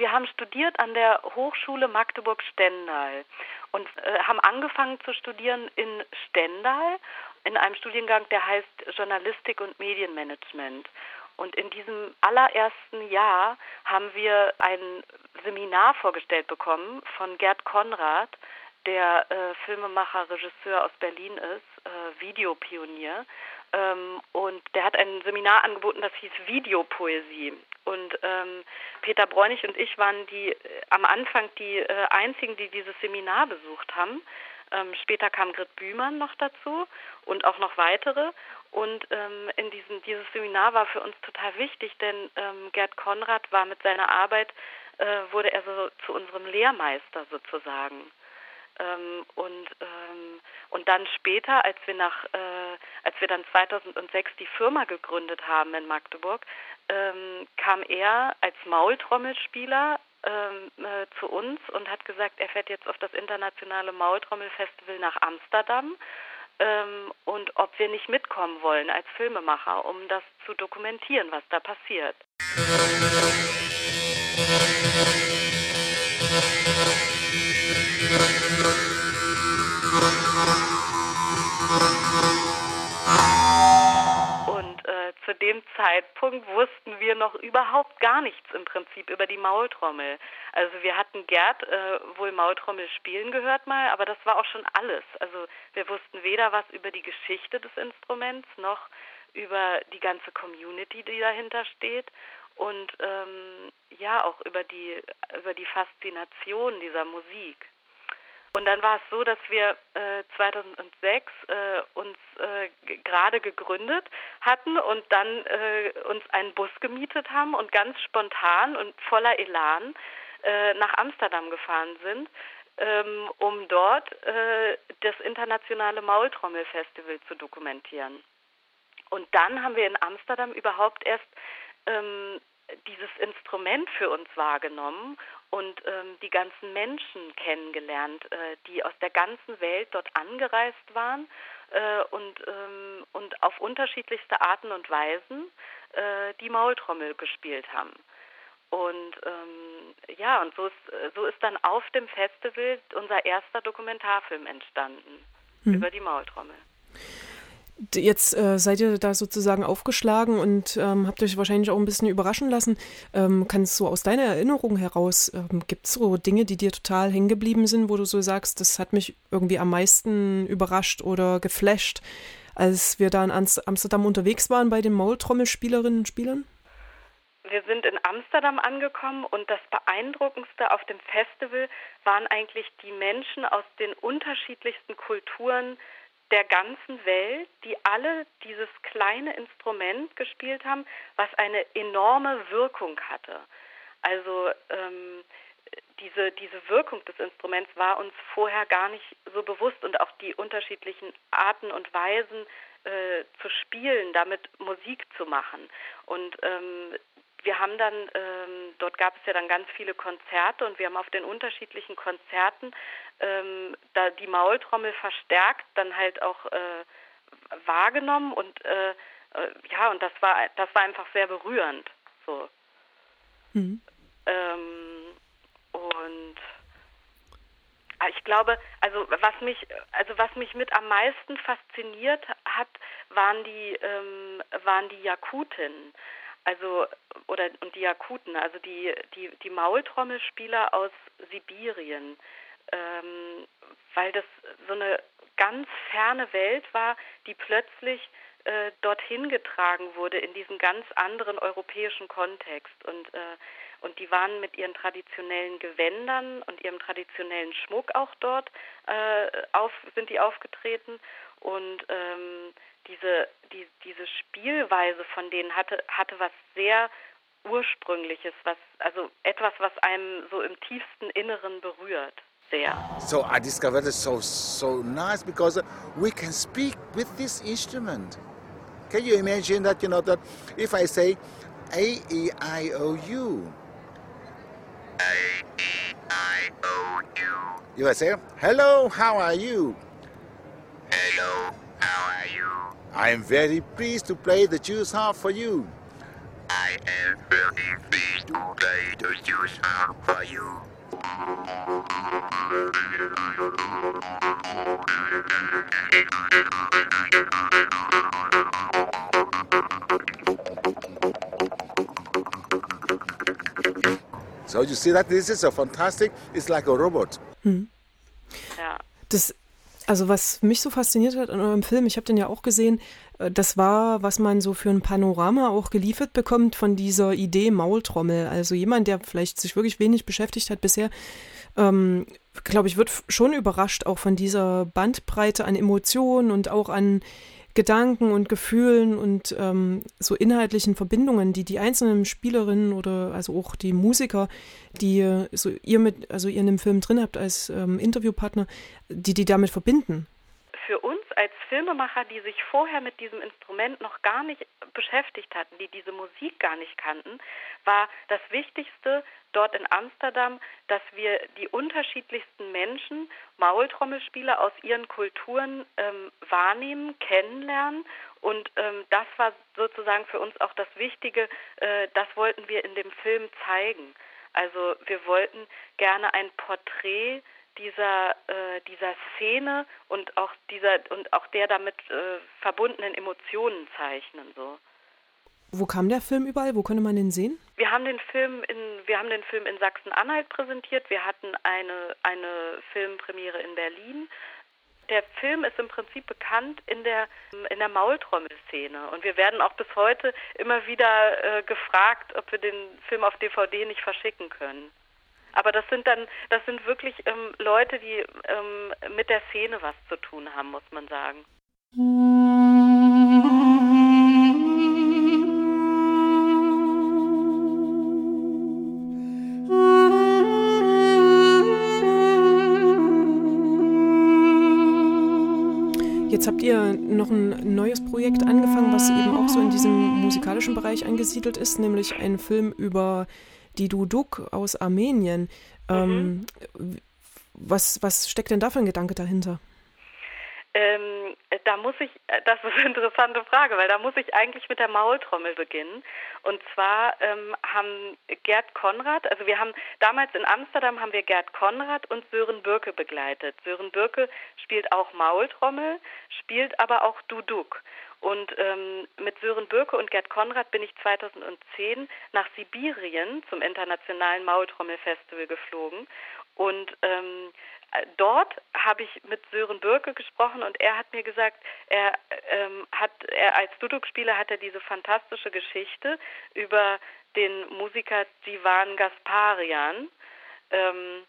wir haben studiert an der Hochschule Magdeburg-Stendal und äh, haben angefangen zu studieren in Stendal in einem Studiengang, der heißt Journalistik und Medienmanagement. Und in diesem allerersten Jahr haben wir ein Seminar vorgestellt bekommen von Gerd Konrad, der äh, Filmemacher, Regisseur aus Berlin ist, äh, Videopionier. Ähm, und der hat ein Seminar angeboten, das hieß Videopoesie. Und ähm, Peter Bräunig und ich waren die äh, am Anfang die äh, einzigen, die dieses Seminar besucht haben. Ähm, später kam Grit Bühmann noch dazu und auch noch weitere. Und ähm, in diesem, dieses Seminar war für uns total wichtig, denn ähm, Gerd Konrad war mit seiner Arbeit, äh, wurde er so zu unserem Lehrmeister sozusagen. Ähm, und, ähm, und dann später, als wir nach, äh, als wir dann 2006 die Firma gegründet haben in Magdeburg, ähm, kam er als Maultrommelspieler ähm, äh, zu uns und hat gesagt, er fährt jetzt auf das internationale Maultrommelfestival nach Amsterdam ähm, und ob wir nicht mitkommen wollen als Filmemacher, um das zu dokumentieren, was da passiert. zu Zeitpunkt wussten wir noch überhaupt gar nichts im Prinzip über die Maultrommel. Also wir hatten Gerd äh, wohl Maultrommel spielen gehört mal, aber das war auch schon alles. Also wir wussten weder was über die Geschichte des Instruments noch über die ganze Community, die dahinter steht und ähm, ja auch über die über die Faszination dieser Musik. Und dann war es so, dass wir äh, 2006 äh, uns äh, gerade gegründet hatten und dann äh, uns einen Bus gemietet haben und ganz spontan und voller Elan äh, nach Amsterdam gefahren sind, ähm, um dort äh, das internationale Maultrommelfestival zu dokumentieren. Und dann haben wir in Amsterdam überhaupt erst ähm, dieses Instrument für uns wahrgenommen und ähm, die ganzen Menschen kennengelernt, äh, die aus der ganzen Welt dort angereist waren äh, und, ähm, und auf unterschiedlichste Arten und Weisen äh, die Maultrommel gespielt haben. Und ähm, ja, und so ist, so ist dann auf dem Festival unser erster Dokumentarfilm entstanden hm. über die Maultrommel. Jetzt äh, seid ihr da sozusagen aufgeschlagen und ähm, habt euch wahrscheinlich auch ein bisschen überraschen lassen. Ähm, kannst du aus deiner Erinnerung heraus, ähm, gibt es so Dinge, die dir total hängen geblieben sind, wo du so sagst, das hat mich irgendwie am meisten überrascht oder geflasht, als wir da in Amsterdam unterwegs waren bei den Maultrommelspielerinnen und Spielern? Wir sind in Amsterdam angekommen und das Beeindruckendste auf dem Festival waren eigentlich die Menschen aus den unterschiedlichsten Kulturen, der ganzen Welt, die alle dieses kleine Instrument gespielt haben, was eine enorme Wirkung hatte. Also ähm, diese, diese Wirkung des Instruments war uns vorher gar nicht so bewusst und auch die unterschiedlichen Arten und Weisen äh, zu spielen, damit Musik zu machen. Und ähm, wir haben dann, ähm, dort gab es ja dann ganz viele Konzerte und wir haben auf den unterschiedlichen Konzerten ähm, da die Maultrommel verstärkt dann halt auch äh, wahrgenommen und äh, äh, ja und das war das war einfach sehr berührend so mhm. ähm, und ah, ich glaube, also was mich, also was mich mit am meisten fasziniert hat, waren die, ähm, waren die Jakuten also oder und die Jakuten, also die die die Maultrommelspieler aus Sibirien, ähm, weil das so eine ganz ferne Welt war, die plötzlich äh, dorthin getragen wurde in diesen ganz anderen europäischen Kontext. Und äh, und die waren mit ihren traditionellen Gewändern und ihrem traditionellen Schmuck auch dort äh, auf sind die aufgetreten. Und ähm, diese, die, diese Spielweise von denen hatte, hatte was sehr Ursprüngliches, was, also etwas, was einem so im tiefsten Inneren berührt. Sehr. So I discovered it so so nice because we can speak with this instrument. Can you imagine that you know that if I say A E I O U A E I O U you will say hello how are you Hello how are you I am very pleased to play the Jews harp for you. I am very pleased to play the new harp for you. So you see that this is a fantastic, it's like a robot. Hm. Ja. Das also was mich so fasziniert hat an eurem Film, ich habe den ja auch gesehen, äh, das war, was man so für ein Panorama auch geliefert bekommt von dieser Idee Maultrommel. Also jemand, der vielleicht sich wirklich wenig beschäftigt hat bisher, ähm, glaube ich, wird schon überrascht auch von dieser Bandbreite an Emotionen und auch an Gedanken und Gefühlen und ähm, so inhaltlichen Verbindungen, die die einzelnen Spielerinnen oder also auch die Musiker, die so ihr mit, also ihr in dem Film drin habt als ähm, Interviewpartner, die die damit verbinden. Für uns als Filmemacher, die sich vorher mit diesem Instrument noch gar nicht beschäftigt hatten, die diese Musik gar nicht kannten, war das Wichtigste dort in Amsterdam, dass wir die unterschiedlichsten Menschen, Maultrommelspieler aus ihren Kulturen ähm, wahrnehmen, kennenlernen. Und ähm, das war sozusagen für uns auch das Wichtige, äh, das wollten wir in dem Film zeigen. Also wir wollten gerne ein Porträt dieser äh, dieser Szene und auch dieser und auch der damit äh, verbundenen Emotionen zeichnen so. Wo kam der Film überall? Wo konnte man den sehen? Wir haben den Film in wir haben den Film in Sachsen-Anhalt präsentiert. Wir hatten eine eine Filmpremiere in Berlin. Der Film ist im Prinzip bekannt in der in der Maultrommelszene und wir werden auch bis heute immer wieder äh, gefragt, ob wir den Film auf DVD nicht verschicken können. Aber das sind dann, das sind wirklich ähm, Leute, die ähm, mit der Szene was zu tun haben, muss man sagen. Jetzt habt ihr noch ein neues Projekt angefangen, was eben auch so in diesem musikalischen Bereich angesiedelt ist, nämlich ein Film über die Duduk aus Armenien. Ähm, mhm. was, was steckt denn da für ein Gedanke dahinter? Ähm, da muss ich, äh, das ist eine interessante Frage, weil da muss ich eigentlich mit der Maultrommel beginnen. Und zwar ähm, haben Gerd Konrad, also wir haben damals in Amsterdam haben wir Gerd Konrad und Sören Birke begleitet. Sören Birke spielt auch Maultrommel, spielt aber auch Duduk. Und ähm, mit Sören Birke und Gerd Konrad bin ich 2010 nach Sibirien zum Internationalen Maultrommelfestival geflogen. Und ähm, dort habe ich mit Sören Birke gesprochen und er hat mir gesagt, er ähm, hat er als Duduk-Spieler hat er diese fantastische Geschichte über den Musiker Divan Gasparian. Ähm,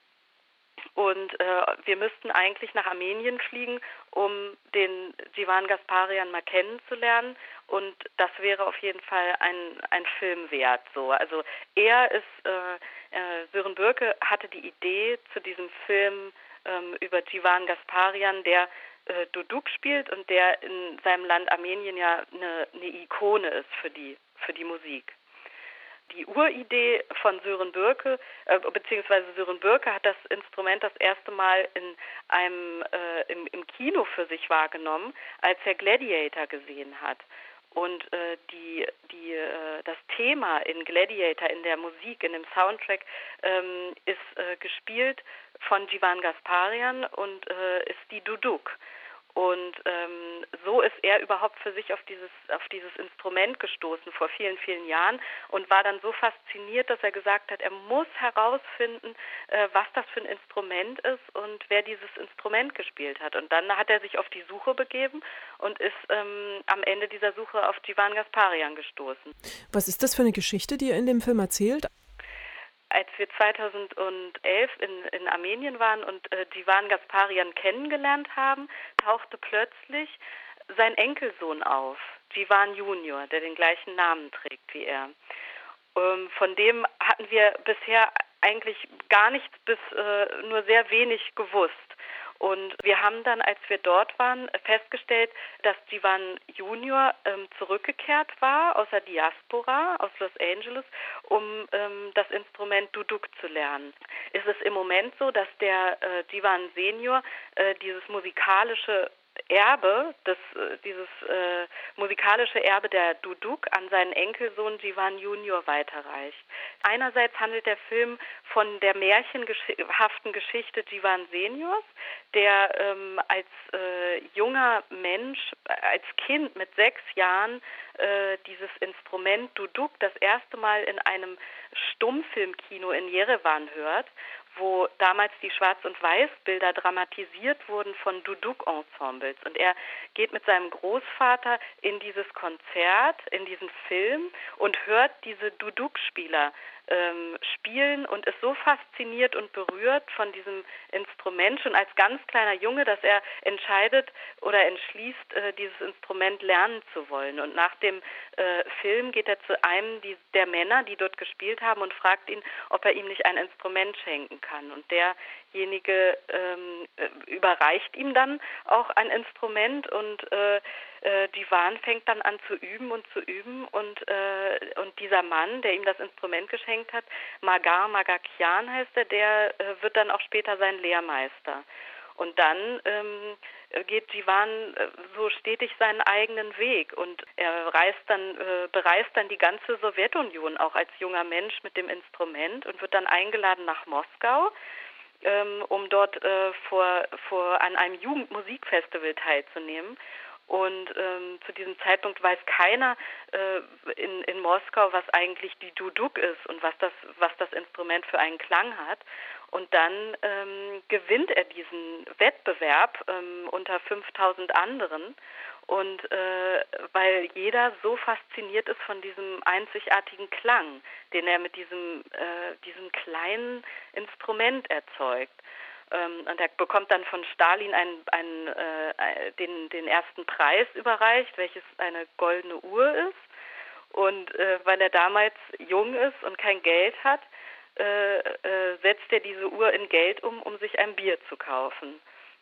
und äh, wir müssten eigentlich nach Armenien fliegen, um den Divan Gasparian mal kennenzulernen. Und das wäre auf jeden Fall ein, ein Film wert. So. Also er ist, äh, äh, Sören Bürke hatte die Idee zu diesem Film ähm, über Divan Gasparian, der äh, Duduk spielt und der in seinem Land Armenien ja eine, eine Ikone ist für die, für die Musik die Uridee von Sören Bürke, äh, beziehungsweise Sören Bürke hat das Instrument das erste Mal in einem äh, im, im Kino für sich wahrgenommen, als er Gladiator gesehen hat. Und äh, die, die, äh, das Thema in Gladiator, in der Musik, in dem Soundtrack, ähm, ist äh, gespielt von Jivan Gasparian und äh, ist die Duduk. Und ähm, so ist er überhaupt für sich auf dieses, auf dieses Instrument gestoßen vor vielen, vielen Jahren und war dann so fasziniert, dass er gesagt hat, er muss herausfinden, äh, was das für ein Instrument ist und wer dieses Instrument gespielt hat. Und dann hat er sich auf die Suche begeben und ist ähm, am Ende dieser Suche auf Jivan Gasparian gestoßen. Was ist das für eine Geschichte, die er in dem Film erzählt? Als wir 2011 in, in Armenien waren und äh, Divan Gasparian kennengelernt haben, tauchte plötzlich sein Enkelsohn auf, Divan Junior, der den gleichen Namen trägt wie er. Ähm, von dem hatten wir bisher eigentlich gar nichts bis äh, nur sehr wenig gewusst. Und wir haben dann, als wir dort waren, festgestellt, dass Divan Junior ähm, zurückgekehrt war aus der Diaspora, aus Los Angeles, um ähm, das Instrument Duduk zu lernen. Es ist im Moment so, dass der äh, Senior äh, dieses musikalische Erbe, das, äh, dieses äh, musikalische Erbe der Duduk an seinen Enkelsohn Jivan Junior weiterreicht. Einerseits handelt der Film von der märchenhaften Geschichte Jivan Seniors, der ähm, als äh, junger Mensch, äh, als Kind mit sechs Jahren äh, dieses Instrument Duduk das erste Mal in einem Stummfilmkino in Jerewan hört wo damals die Schwarz- und Weiß-Bilder dramatisiert wurden von Duduk-Ensembles. Und er geht mit seinem Großvater in dieses Konzert, in diesen Film und hört diese Duduk-Spieler ähm, spielen und ist so fasziniert und berührt von diesem Instrument schon als ganz kleiner Junge, dass er entscheidet oder entschließt, äh, dieses Instrument lernen zu wollen. Und nach dem äh, Film geht er zu einem die, der Männer, die dort gespielt haben, und fragt ihn, ob er ihm nicht ein Instrument schenken kann. Und derjenige ähm, äh, überreicht ihm dann auch ein Instrument und äh, äh, Divan fängt dann an zu üben und zu üben und, äh, und dieser Mann, der ihm das Instrument geschenkt hat, Magar Magakian heißt er, der äh, wird dann auch später sein Lehrmeister. Und dann ähm, geht Jivan äh, so stetig seinen eigenen Weg und er reist dann, äh, bereist dann die ganze Sowjetunion auch als junger Mensch mit dem Instrument und wird dann eingeladen nach Moskau, ähm, um dort äh, vor, vor an einem Jugendmusikfestival teilzunehmen. Und ähm, zu diesem Zeitpunkt weiß keiner äh, in, in Moskau, was eigentlich die Duduk ist und was das, was das Instrument für einen Klang hat. Und dann ähm, gewinnt er diesen Wettbewerb ähm, unter 5000 anderen. Und äh, weil jeder so fasziniert ist von diesem einzigartigen Klang, den er mit diesem, äh, diesem kleinen Instrument erzeugt. Ähm, und er bekommt dann von Stalin einen, einen, äh, den, den ersten Preis überreicht, welches eine goldene Uhr ist. Und äh, weil er damals jung ist und kein Geld hat, äh, äh, setzt er diese Uhr in Geld um, um sich ein Bier zu kaufen.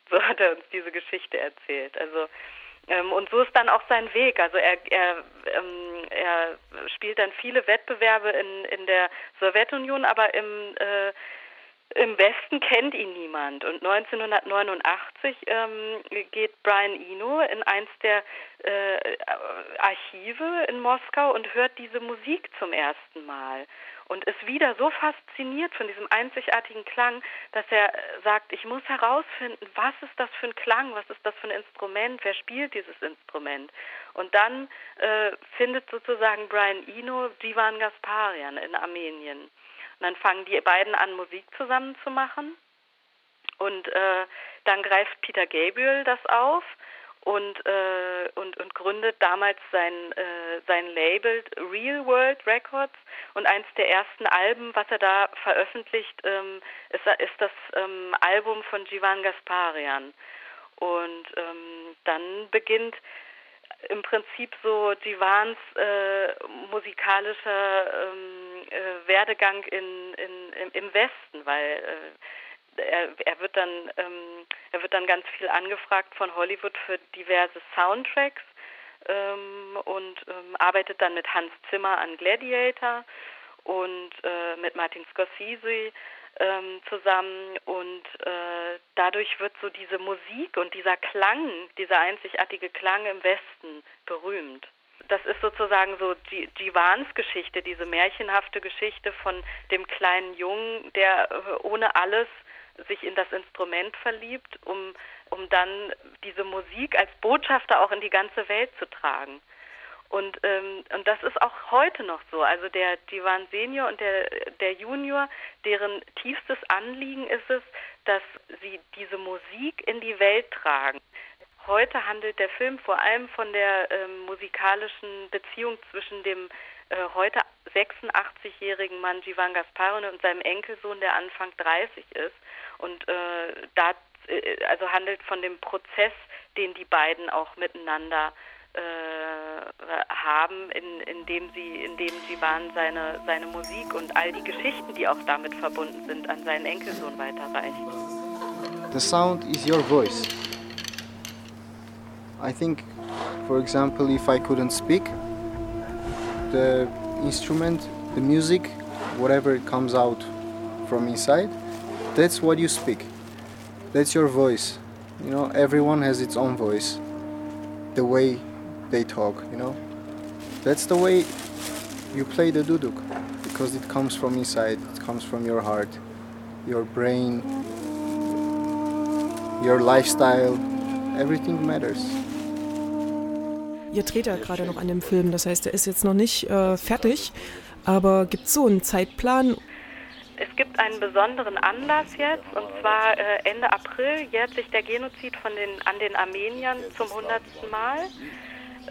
So hat er uns diese Geschichte erzählt. Also und so ist dann auch sein Weg. Also er, er, ähm, er spielt dann viele Wettbewerbe in, in der Sowjetunion, aber im äh, im Westen kennt ihn niemand. Und 1989 ähm, geht Brian Eno in eins der äh, Archive in Moskau und hört diese Musik zum ersten Mal und ist wieder so fasziniert von diesem einzigartigen Klang, dass er sagt, ich muss herausfinden, was ist das für ein Klang, was ist das für ein Instrument, wer spielt dieses Instrument. Und dann äh, findet sozusagen Brian Eno Divan Gasparian in Armenien. Und dann fangen die beiden an, Musik zusammen zu machen. Und äh, dann greift Peter Gabriel das auf und, äh, und, und gründet damals sein, äh, sein Label Real World Records. Und eins der ersten Alben, was er da veröffentlicht, ähm, ist, ist das ähm, Album von Jivan Gasparian. Und ähm, dann beginnt im Prinzip so Jivans äh, musikalischer ähm, äh, Werdegang in, in, im, im Westen, weil äh, er, er wird dann ähm, er wird dann ganz viel angefragt von Hollywood für diverse Soundtracks ähm, und ähm, arbeitet dann mit Hans Zimmer an Gladiator und äh, mit Martin Scorsese ähm, zusammen und äh, dadurch wird so diese Musik und dieser Klang, dieser einzigartige Klang im Westen berühmt. Das ist sozusagen so die Jivans Geschichte, diese märchenhafte Geschichte von dem kleinen Jungen, der äh, ohne alles sich in das Instrument verliebt, um, um dann diese Musik als Botschafter auch in die ganze Welt zu tragen. Und, ähm, und das ist auch heute noch so. Also der Divan Senior und der, der Junior, deren tiefstes Anliegen ist es, dass sie diese Musik in die Welt tragen. Heute handelt der Film vor allem von der ähm, musikalischen Beziehung zwischen dem äh, heute 86-jährigen Mann Jivan Gasparin und seinem Enkelsohn, der Anfang 30 ist. Und äh, da äh, also handelt von dem Prozess, den die beiden auch miteinander äh, haben, in, in dem sie, in dem Jivan seine, seine Musik und all die Geschichten, die auch damit verbunden sind, an seinen Enkelsohn weiterreicht. The sound is your voice. I think, for example, if I couldn't speak, the instrument, the music, whatever comes out from inside, that's what you speak. That's your voice. You know, everyone has its own voice. The way they talk, you know. That's the way you play the duduk because it comes from inside, it comes from your heart, your brain, your lifestyle, everything matters. Ihr dreht ja gerade noch an dem Film, das heißt, er ist jetzt noch nicht äh, fertig, aber gibt es so einen Zeitplan? Es gibt einen besonderen Anlass jetzt, und zwar äh, Ende April jährt sich der Genozid von den, an den Armeniern zum hundertsten Mal.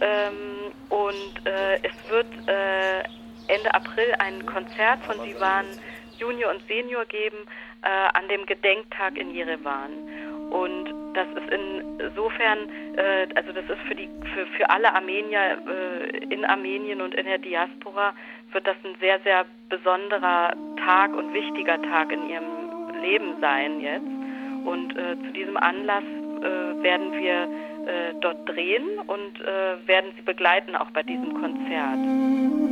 Ähm, und äh, es wird äh, Ende April ein Konzert von Divan Junior und Senior geben äh, an dem Gedenktag in Jerewan. Und das ist insofern, äh, also das ist für die für, für alle Armenier äh, in Armenien und in der Diaspora wird das ein sehr, sehr besonderer Tag und wichtiger Tag in ihrem Leben sein jetzt. Und äh, zu diesem Anlass werden wir dort drehen und äh, werden sie begleiten auch bei diesem Konzert.